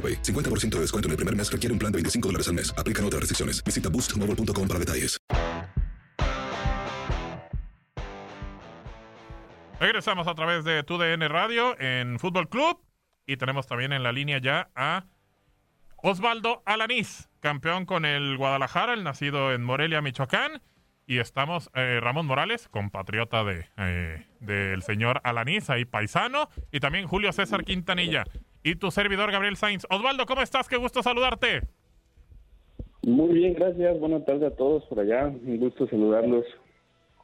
50% de descuento en el primer mes requiere un plan de 25 dólares al mes. Aplican otras restricciones. Visita boostmobile.com para detalles. Regresamos a través de TUDN Radio en Fútbol Club y tenemos también en la línea ya a Osvaldo Alanís, campeón con el Guadalajara, el nacido en Morelia, Michoacán. Y estamos eh, Ramón Morales, compatriota de eh, del señor Alanís, ahí paisano, y también Julio César Quintanilla y tu servidor Gabriel Sainz. Osvaldo, ¿cómo estás? Qué gusto saludarte. Muy bien, gracias. Buenas tardes a todos por allá. Un gusto saludarlos.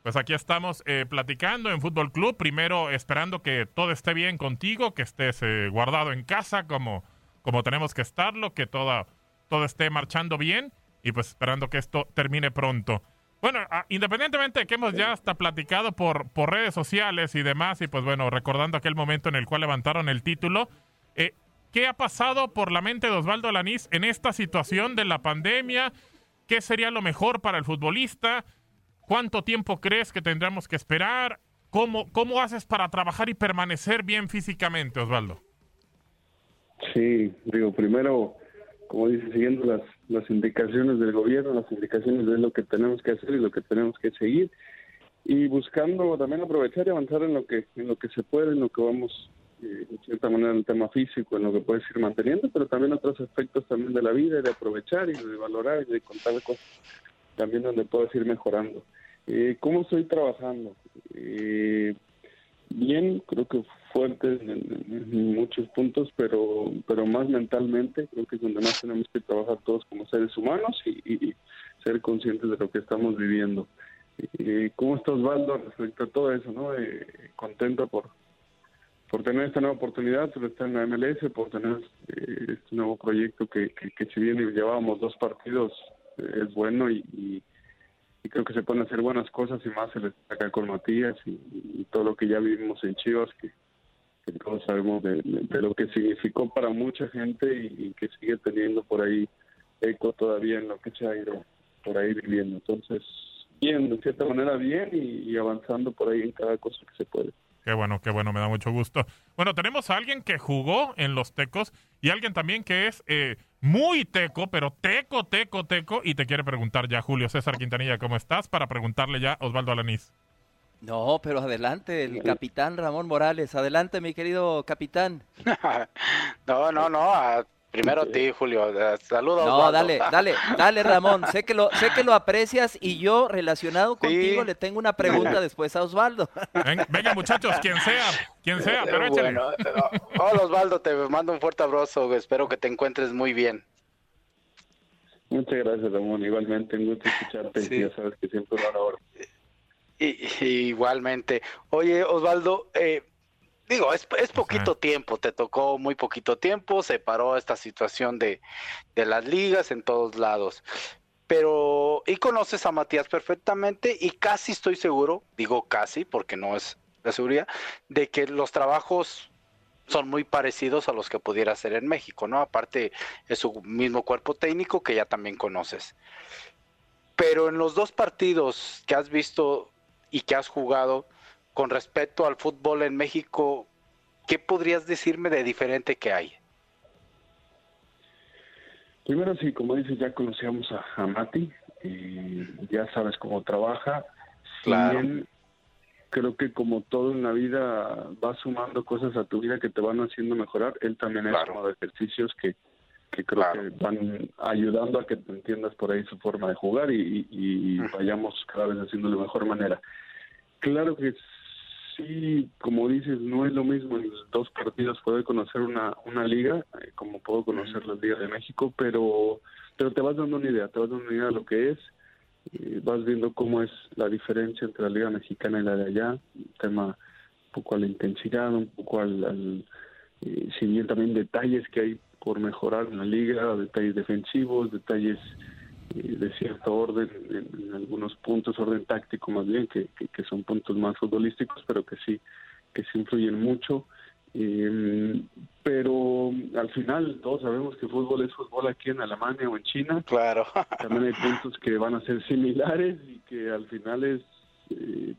Pues aquí estamos eh, platicando en Fútbol Club. Primero esperando que todo esté bien contigo, que estés eh, guardado en casa como, como tenemos que estarlo, que todo, todo esté marchando bien y pues esperando que esto termine pronto. Bueno, ah, independientemente de que hemos ya hasta platicado por, por redes sociales y demás, y pues bueno, recordando aquel momento en el cual levantaron el título, ¿Qué ha pasado por la mente de Osvaldo Alanís en esta situación de la pandemia? ¿Qué sería lo mejor para el futbolista? ¿Cuánto tiempo crees que tendremos que esperar? ¿Cómo, cómo haces para trabajar y permanecer bien físicamente, Osvaldo? Sí, digo, primero, como dice, siguiendo las, las indicaciones del gobierno, las indicaciones de lo que tenemos que hacer y lo que tenemos que seguir, y buscando también aprovechar y avanzar en lo que en lo que se puede, en lo que vamos de cierta manera en el tema físico, en lo que puedes ir manteniendo, pero también otros aspectos también de la vida, de aprovechar y de valorar y de contar cosas también donde puedes ir mejorando. Eh, ¿Cómo estoy trabajando? Eh, bien, creo que fuerte en, muchos puntos, pero pero más mentalmente, creo que es donde más tenemos que trabajar todos como seres humanos y, ser conscientes de lo que estamos viviendo. Eh, ¿Cómo está Osvaldo respecto a todo eso? no eh, Contento por, por tener esta nueva oportunidad, por estar en la MLS, por tener eh, este nuevo proyecto que, que, si bien llevábamos dos partidos, eh, es bueno y, creo que se pueden hacer buenas cosas y más se les acá con Matías y, todo lo que ya vivimos en Chivas, que, todos sabemos de, lo que significó para mucha gente y, que sigue teniendo por ahí eco todavía en lo que se ha ido por ahí viviendo. Entonces, bien, de cierta manera bien y avanzando por ahí en cada cosa que se puede. Qué bueno, qué bueno, me da mucho gusto. Bueno, tenemos a alguien que jugó en los Tecos y alguien también que es eh, muy teco, pero teco, teco, teco. Y te quiere preguntar ya, Julio César Quintanilla, ¿cómo estás? Para preguntarle ya a Osvaldo Alanís. No, pero adelante, el capitán Ramón Morales. Adelante, mi querido capitán. no, no, no. Primero a ti, Julio. Saludos. No, dale, dale, dale, Ramón. Sé que lo, sé que lo aprecias y yo, relacionado contigo, le tengo una pregunta después a Osvaldo. Venga, muchachos, quien sea, quien sea, pero échale. hola, Osvaldo, te mando un fuerte abrazo. Espero que te encuentres muy bien. Muchas gracias, Ramón. Igualmente, un gusto escucharte. Sí. Ya sabes que siempre. Y, y igualmente. Oye, Osvaldo, eh, digo, es, es poquito tiempo, te tocó muy poquito tiempo, se paró esta situación de, de las ligas en todos lados. Pero, y conoces a Matías perfectamente y casi estoy seguro, digo casi porque no es de seguridad, de que los trabajos son muy parecidos a los que pudiera hacer en México, ¿no? Aparte es su mismo cuerpo técnico que ya también conoces. Pero en los dos partidos que has visto y que has jugado con respecto al fútbol en México, ¿qué podrías decirme de diferente que hay? Primero, sí, como dices, ya conocíamos a, a Mati, y ya sabes cómo trabaja. Claro. bien creo que como todo en la vida vas sumando cosas a tu vida que te van haciendo mejorar, él también Claro. es como de ejercicios que, que creo Claro. que van ayudando a que te entiendas por ahí su forma de jugar y, y- vayamos cada vez haciendo de mejor manera. Claro que sí, como dices, no es lo mismo en dos partidos poder conocer una, una liga, eh, como puedo conocer la Liga de México, pero, pero te vas dando una idea, te vas dando una idea de lo que es, eh, vas viendo cómo es la diferencia entre la Liga Mexicana y la de allá, un tema un poco a la intensidad, un poco al, al eh, si bien también detalles que hay por mejorar en la liga, detalles defensivos, detalles de cierto orden en, en algunos puntos, orden táctico más bien, que, que, que son puntos más futbolísticos, pero que sí, que sí influyen mucho. Eh, pero al final todos sabemos que fútbol es fútbol aquí en Alemania o en China. Claro. También hay puntos que van a ser similares y que al final es eh,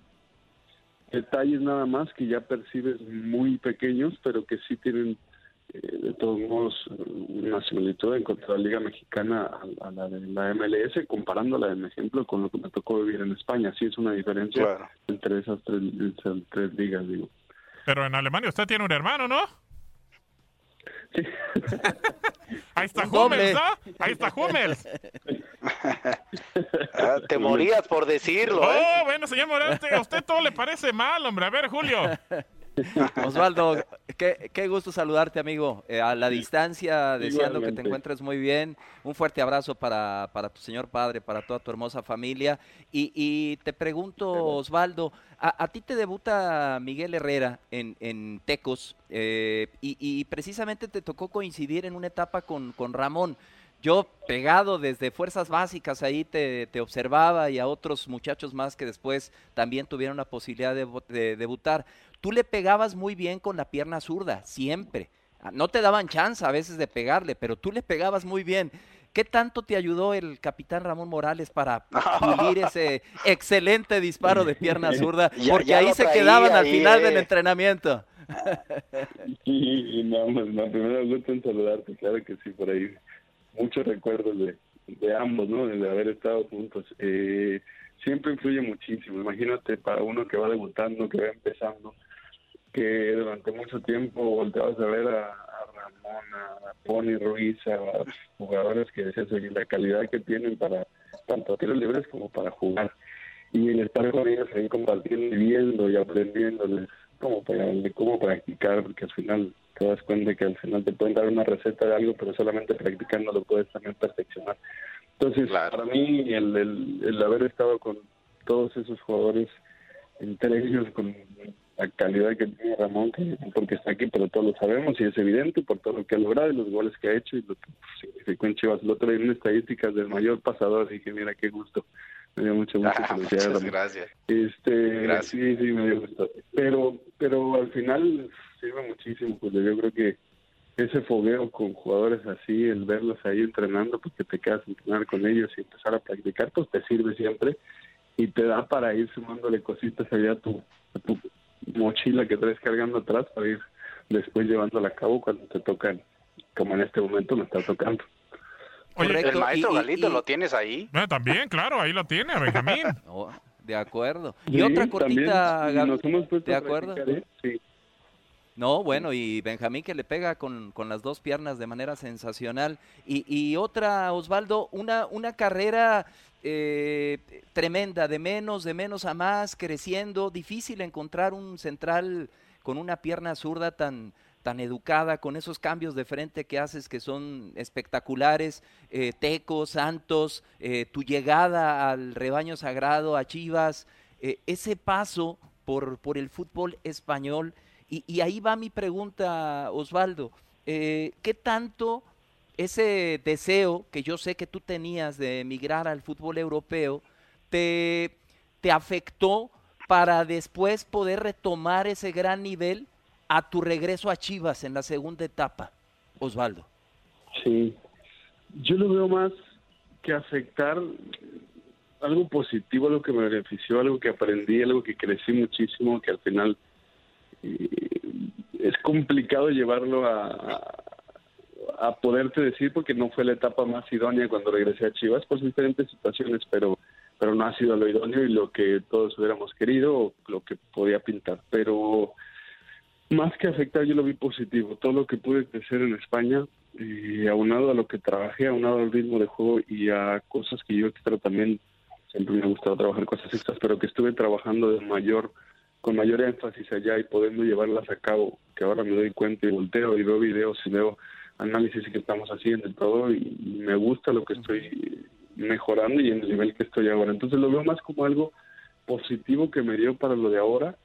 detalles nada más que ya percibes muy pequeños, pero que sí tienen eh, de todos modos una similitud en cuanto a la Liga Mexicana a, a la de la MLS, comparándola, en ejemplo, con lo que me tocó vivir en España. Sí es una diferencia Claro. entre esas tres, esas tres ligas, digo. Pero en Alemania usted tiene un hermano, ¿no? Sí. Ahí está. Hummels, ¿no? Ahí está Hummels. Ah, Te morías por decirlo, ¿eh? Oh, bueno, señor Morante, a usted todo le parece mal, hombre. A ver, Julio. Osvaldo, qué, qué gusto saludarte, amigo. Eh, a la distancia, deseando que te encuentres muy bien. Un fuerte abrazo para, para tu señor padre, para toda tu hermosa familia. Y, y te pregunto, Osvaldo, a, a ti te debuta Miguel Herrera en, en Tecos eh, y, y precisamente te tocó coincidir en una etapa con, con Ramón. Yo pegado desde fuerzas básicas ahí te, te observaba y a otros muchachos más que después también tuvieron la posibilidad de, de debutar. Tú le pegabas muy bien con la pierna zurda, siempre. Ah, No te daban chance a veces de pegarle, pero tú le pegabas muy bien. ¿Qué tanto te ayudó el capitán Ramón Morales para pulir ese excelente disparo de pierna zurda? Porque ya ahí se quedaban al final del eh. entrenamiento. Y no, pues, no, primero gusto en saludarte, claro que sí, por ahí muchos recuerdos de, de ambos, ¿no? De haber estado juntos. Eh, siempre influye muchísimo, imagínate para uno que va debutando, que va empezando, que durante mucho tiempo volteabas a ver a, Ramón, a Pony Ruiz, a jugadores que decías, oye, la calidad que tienen para tanto tiros libres como para jugar. Y el estar con ellos ahí compartiendo y viendo y aprendiéndoles como para, cómo practicar, porque al final te das cuenta que al final te pueden dar una receta de algo, pero solamente practicando lo puedes también perfeccionar. Entonces, Claro. para mí, el, el, el haber estado con todos esos jugadores, entre ellos con la calidad que tiene Ramón, que porque está aquí, pero todos lo sabemos y es evidente por todo lo que ha logrado y los goles que ha hecho y lo que significó en Chivas. El otro día en estadísticas del mayor pasador, dije, mira qué gusto. Me dio mucho gusto. Ah, muchas gracias. Este, Gracias. sí, sí, me dio gusto. Pero, pero al final sirve muchísimo, pues yo creo que ese fogueo con jugadores así, el verlos ahí entrenando, porque te quedas a entrenar con ellos y empezar a practicar, pues te sirve siempre y te da para ir sumándole cositas allá a tu, a tu mochila que traes cargando atrás para ir después llevándola a cabo cuando te tocan, como en este momento me está tocando. Oye, Correcto. El maestro y- Galito y- lo tienes ahí. bueno, también, claro, ahí lo tiene, Benjamín. Oh, de acuerdo. Y Sí, otra también, cortita, Gaby. nos hemos puesto ¿de a acuerdo? practicar, ¿eh? Sí. No, bueno, y Benjamín que le pega con, con las dos piernas de manera sensacional. Y, y otra, Osvaldo, una, una carrera eh, tremenda, de menos, de menos a más, creciendo. Difícil encontrar un central con una pierna zurda tan, tan educada, con esos cambios de frente que haces que son espectaculares, eh, Teco, Santos, eh, tu llegada al rebaño sagrado, a Chivas, eh, ese paso por, por el fútbol español. Y, ahí va mi pregunta, Osvaldo. Eh, ¿Qué tanto ese deseo que yo sé que tú tenías de emigrar al fútbol europeo te, te afectó para después poder retomar ese gran nivel a tu regreso a Chivas en la segunda etapa, Osvaldo? Sí, yo lo veo más que afectar algo positivo, algo que me benefició, algo que aprendí, algo que crecí muchísimo, que al final es complicado llevarlo a, a, poderte decir porque no fue la etapa más idónea cuando regresé a Chivas por diferentes situaciones, pero pero no ha sido lo idóneo y lo que todos hubiéramos querido o lo que podía pintar. Pero más que afectar, yo lo vi positivo. Todo lo que pude crecer en España, y aunado a lo que trabajé, aunado al ritmo de juego y a cosas que yo extra también, siempre me ha gustado trabajar cosas extras, pero que estuve trabajando de mayor con mayor énfasis allá y podendo llevarlas a cabo, que ahora me doy cuenta y volteo y veo videos y veo análisis que estamos haciendo y todo, y me gusta lo que estoy mejorando y en el nivel que estoy ahora. Entonces lo veo más como algo positivo que me dio para lo de ahora.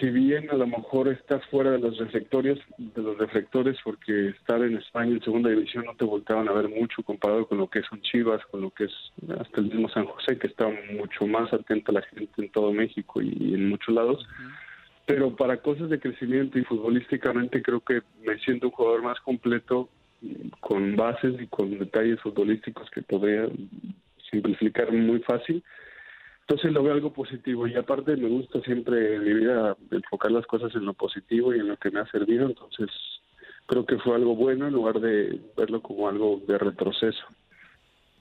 Si bien a lo mejor estás fuera de los reflectores, de los reflectores, porque estar en España en segunda división no te volteaban a ver mucho comparado con lo que es un Chivas, con lo que es hasta el mismo San José, que está mucho más atenta a la gente en todo México y en muchos lados. Pero para cosas de crecimiento y futbolísticamente creo que me siento un jugador más completo con bases y con detalles futbolísticos que podría simplificar muy fácil. Entonces lo veo algo positivo y aparte me gusta siempre en mi vida enfocar las cosas en lo positivo y en lo que me ha servido, entonces creo que fue algo bueno en lugar de verlo como algo de retroceso.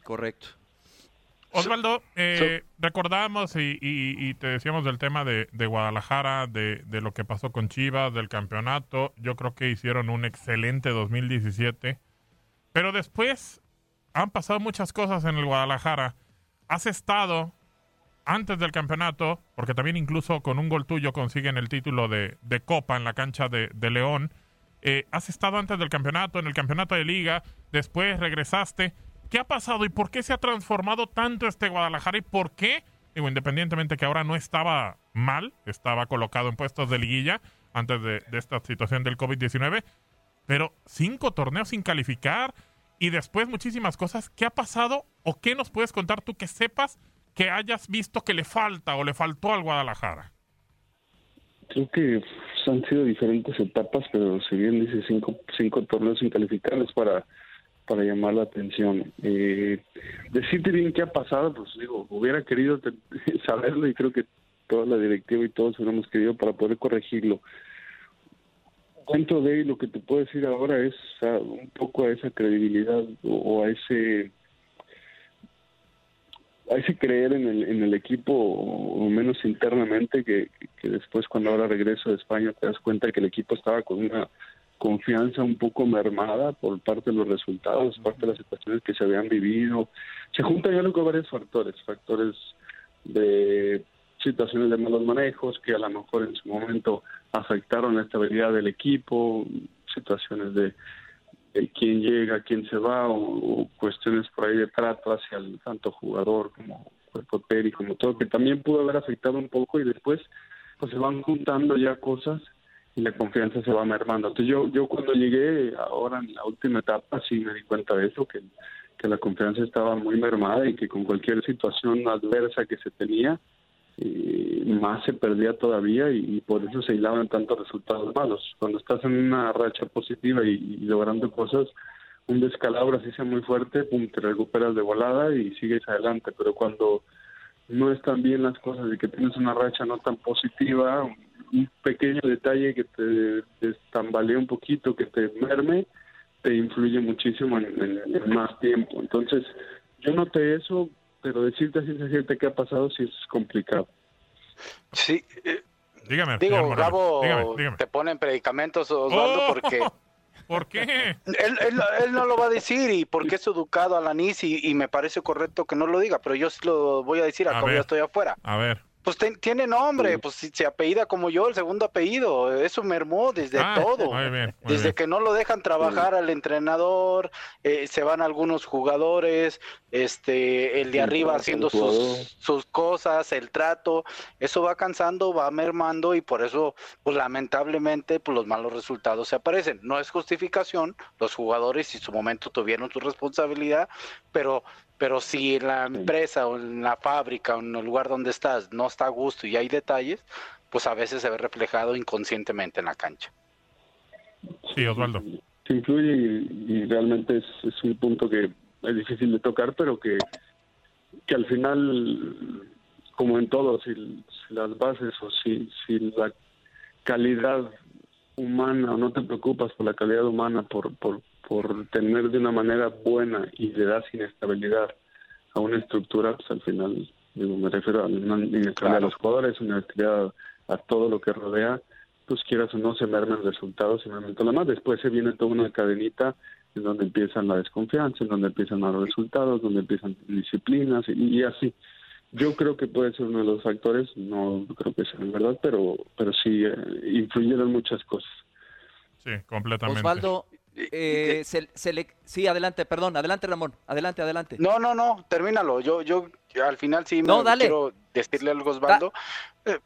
Correcto. Osvaldo, eh, recordamos y, y, y, te decíamos del tema de, de Guadalajara, de, de, lo que pasó con Chivas, del campeonato. Yo creo que hicieron un excelente 2017. Pero después han pasado muchas cosas en el Guadalajara. Has estado antes del campeonato, porque también incluso con un gol tuyo consiguen el título de, de Copa en la cancha de, de León. Eh, has estado antes del campeonato, en el campeonato de liga, después regresaste. ¿Qué ha pasado y por qué se ha transformado tanto este Guadalajara y por qué, digo, independientemente que ahora no estaba mal, estaba colocado en puestos de liguilla antes de, de esta situación del COVID-19, pero cinco torneos sin calificar y después muchísimas cosas. ¿Qué ha pasado o qué nos puedes contar tú que sepas que hayas visto que le falta o le faltó al Guadalajara? Creo que han sido diferentes etapas, pero si bien dice cinco, cinco torneos sin calificar es para para llamar la atención. Eh, decirte bien qué ha pasado, pues digo, hubiera querido saberlo y creo que toda la directiva y todos hubiéramos querido para poder corregirlo. Dentro de lo que te puedo decir ahora es a, un poco a esa credibilidad o, a ese a ese creer en el, en el equipo o menos internamente que, que después cuando ahora regreso de España te das cuenta que el equipo estaba con una confianza un poco mermada por parte de los resultados, parte de las situaciones que se habían vivido. Se juntan ya con varios factores, factores de situaciones de malos manejos que a lo mejor en su momento afectaron la estabilidad del equipo, situaciones de, de quién llega, quién se va, o, o, cuestiones por ahí de trato hacia el tanto jugador como cuerpo técnico, como todo, que también pudo haber afectado un poco y después pues se van juntando ya cosas y la confianza se va mermando. Entonces yo, yo cuando llegué ahora en la última etapa sí me di cuenta de eso, que, que la confianza estaba muy mermada y que con cualquier situación adversa que se tenía, eh, más se perdía todavía y, por eso se hilaban tantos resultados malos. Cuando estás en una racha positiva y, logrando cosas, un descalabro así sea muy fuerte, pum, te recuperas de volada y sigues adelante, pero cuando no están bien las cosas y que tienes una racha no tan positiva, un pequeño detalle que te, te tambalea un poquito, que te merme, te influye muchísimo en, en, más tiempo. Entonces, yo noté eso, pero decirte así se siente que ha pasado sí es complicado. Sí. Eh, dígame, digo, Gabo, dígame, dígame. te ponen predicamentos, Osvaldo, oh, porque... ¿Por qué? Él, él, él, no lo va a decir y porque es educado a la NIS y, y, me parece correcto que no lo diga, pero yo sí lo voy a decir, acá ya estoy afuera. A ver. Pues tiene nombre, pues si se apellida como yo, el segundo apellido, eso mermó desde Ah, todo. muy bien, muy desde bien. que no lo dejan trabajar al entrenador, eh, se van algunos jugadores, este, el de Sí, arriba haciendo sus, sus cosas, el trato, eso va cansando, va mermando y por eso, pues lamentablemente, pues los malos resultados se aparecen. No es justificación, los jugadores en su momento tuvieron su responsabilidad, pero, pero si en la empresa o en la fábrica o en el lugar donde estás no está a gusto y hay detalles, pues a veces se ve reflejado inconscientemente en la cancha. Sí, Osvaldo. Sí influye y, y realmente es, es un punto que es difícil de tocar, pero que, que al final, como en todo, si, si las bases o si, si la calidad humana, o no te preocupas por la calidad humana, por, por, por tener de una manera buena y le das inestabilidad a una estructura, pues al final, digo, me refiero a una inestabilidad a los jugadores, una inestabilidad a todo lo que rodea, pues quieras o no se merman resultados y merman todo lo demás. Después se viene toda una cadenita en donde empiezan la desconfianza, en donde empiezan malos resultados, donde empiezan disciplinas y, y así. Yo creo que puede ser uno de los factores, no creo que sea en verdad, pero, pero sí eh, influyeron muchas cosas. Sí, completamente. Osvaldo, eh, se- selec- sí, adelante, perdón, adelante Ramón, adelante, adelante. No, no, no, termínalo. Yo, yo al final sí me No, dale. quiero decirle algo a Osvaldo. Eh,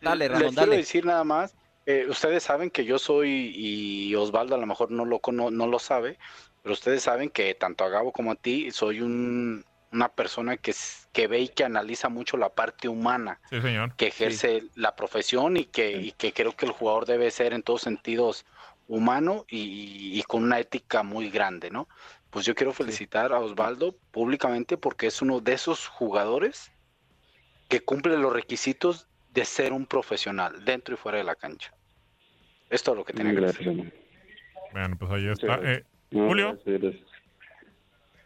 Dale, Les Ramón, quiero dale. decir nada más. eh, ustedes saben que yo soy, y Osvaldo a lo mejor no lo, cono- no lo sabe, pero ustedes saben que tanto a Gabo como a ti soy un, una persona que, que ve y que analiza mucho la parte humana, Sí, señor. que ejerce la profesión y que, y que creo que el jugador debe ser en todos sentidos humano y, y con una ética muy grande, ¿no? Pues yo quiero felicitar a Osvaldo públicamente porque es uno de esos jugadores que cumple los requisitos de ser un profesional dentro y fuera de la cancha. Es todo lo que tenía que decir. Gracias. Bueno, pues ahí está. Eh, Julio.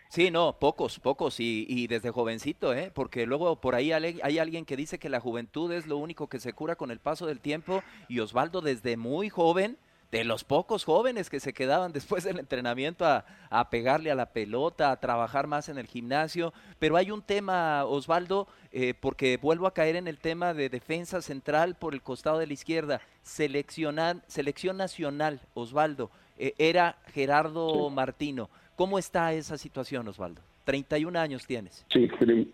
Sí, no, pocos, pocos, y, y desde jovencito, ¿eh? Porque luego por ahí hay alguien que dice que la juventud es lo único que se cura con el paso del tiempo, y Osvaldo desde muy joven, de los pocos jóvenes que se quedaban después del entrenamiento a, a pegarle a la pelota, a trabajar más en el gimnasio, pero hay un tema, Osvaldo, eh, porque vuelvo a caer en el tema de defensa central por el costado de la izquierda, seleccionar, selección nacional, Osvaldo, eh, era Gerardo Martino. ¿Cómo está esa situación, Osvaldo? 31 años tienes. Sí, prim-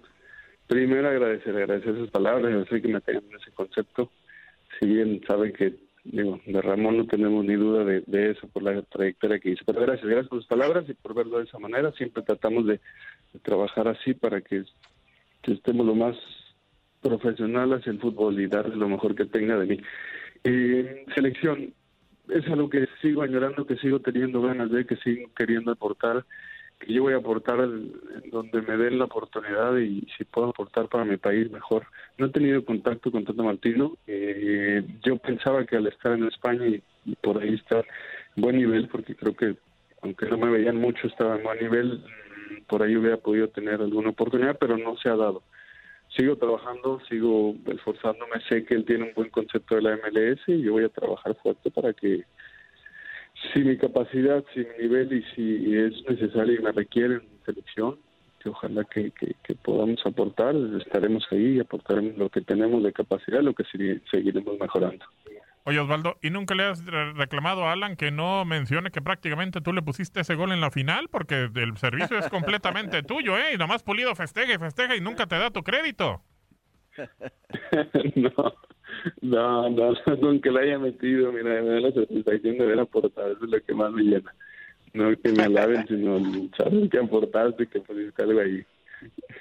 primero agradecer, agradecer sus palabras, agradecer que me tengan ese concepto. Si bien saben que, digo, de Ramón no tenemos ni duda de, eso por la trayectoria que hizo. Pero gracias, gracias por sus palabras y por verlo de esa manera. Siempre tratamos de, trabajar así para que, que estemos lo más profesional hacia el fútbol y darle lo mejor que tenga de mí. Eh, selección, es algo que sigo añorando, que sigo teniendo ganas de, que sigo queriendo aportar, yo voy a aportar donde me den la oportunidad y si puedo aportar para mi país mejor. No he tenido contacto con Tata Martino, eh, yo pensaba que al estar en España y, y por ahí estar en buen nivel, porque creo que aunque no me veían mucho, estaba en buen nivel, mm, por ahí hubiera podido tener alguna oportunidad, pero no se ha dado sigo trabajando, sigo esforzándome, sé que él tiene un buen concepto de la MLS y yo voy a trabajar fuerte para que si mi capacidad, si mi nivel y si es necesario y me requiere en selección, que ojalá que, que, que podamos aportar, estaremos ahí y aportaremos lo que tenemos de capacidad, lo que segui- seguiremos mejorando. Oye, Osvaldo, ¿y nunca le has re- reclamado a Alan que no mencione que prácticamente tú le pusiste ese gol en la final? Porque el servicio es completamente tuyo, ¿eh? Y nomás Pulido festeja y festeja y nunca te da tu crédito. no, no, no, nunca la haya metido, mira, me da la satisfacción de ver aportado, eso es lo que más me llena. No que me alaben, sino saber que aportaste, que pusiste algo ahí.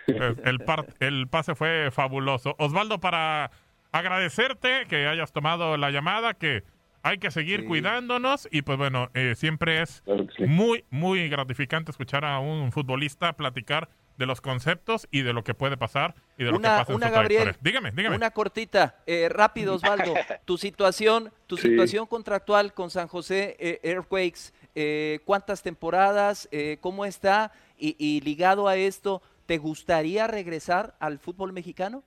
El, par- el pase fue fabuloso. Osvaldo, para agradecerte que hayas tomado la llamada, que hay que seguir cuidándonos y pues bueno, eh, siempre es muy, muy gratificante escuchar a un futbolista platicar de los conceptos y de lo que puede pasar y de lo que Una, pasa en su Gabriel. Dígame, dígame. una cortita, eh, rápido Osvaldo, tu situación, tu Sí. situación contractual con San José eh, Earthquakes, eh, ¿cuántas temporadas? Eh, ¿Cómo está? Y, y ligado a esto, ¿te gustaría regresar al fútbol mexicano?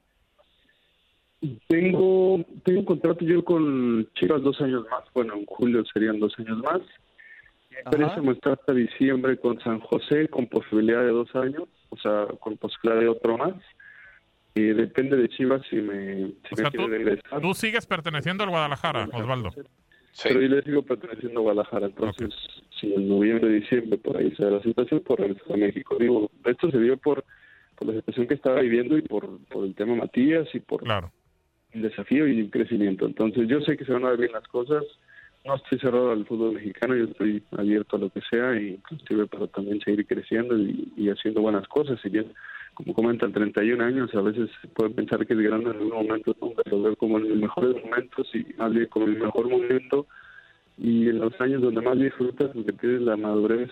Tengo, tengo un contrato yo con Chivas dos años más, bueno, en julio serían dos años más. Mi Ajá. préstamo está hasta diciembre con San José, con posibilidad de dos años, o sea, con posibilidad de otro más. eh, depende de Chivas si me, si O me sea, quiere tú, regresar. tú sigues perteneciendo al Guadalajara, Osvaldo. Pero yo le sigo perteneciendo a Guadalajara, entonces si en noviembre, diciembre por ahí se da la situación, por regresar a México. Digo, esto se dio por, por la situación que estaba viviendo y por, por el tema Matías y por el desafío y el crecimiento. Entonces yo sé que se van a ver bien las cosas, no estoy cerrado al fútbol mexicano, yo estoy abierto a lo que sea y inclusive para también seguir creciendo y, haciendo buenas cosas. Si bien, como comentan, 31 años, a veces se puede pensar que es grande en algún momento, ¿no? pero veo como en mis mejores momentos y más bien como mi mejor momento y en los años donde más disfrutas porque tienes la madurez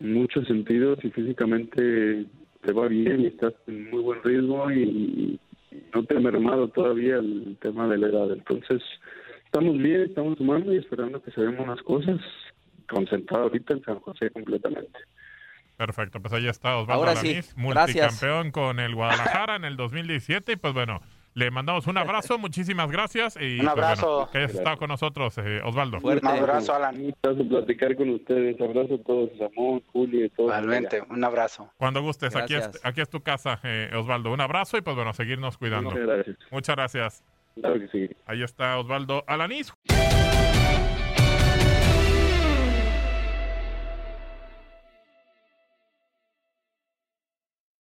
en muchos sentidos y físicamente te va bien y estás en muy buen ritmo y, y no te ha mermado todavía el tema de la edad. Entonces, estamos bien, estamos sumando y esperando que se den unas cosas, concentrado ahorita en San José completamente. Perfecto, pues ahí está Osvaldo Ahora sí, Alanís, gracias. multicampeón con el Guadalajara en el 2017. Y pues bueno, le mandamos un abrazo, muchísimas gracias. Y, Un pues, bueno, abrazo. que hayas estado con nosotros, eh, Osvaldo. Un abrazo, Alan. Un platicar con ustedes. Abrazo a todos, Ramón, Julio y todos. Igualmente, un abrazo. Cuando gustes, aquí es, aquí es tu casa, eh, Osvaldo. Un abrazo y pues bueno, seguirnos cuidando. Muchas gracias. Muchas gracias. Claro que sí. Ahí está Osvaldo Alanís.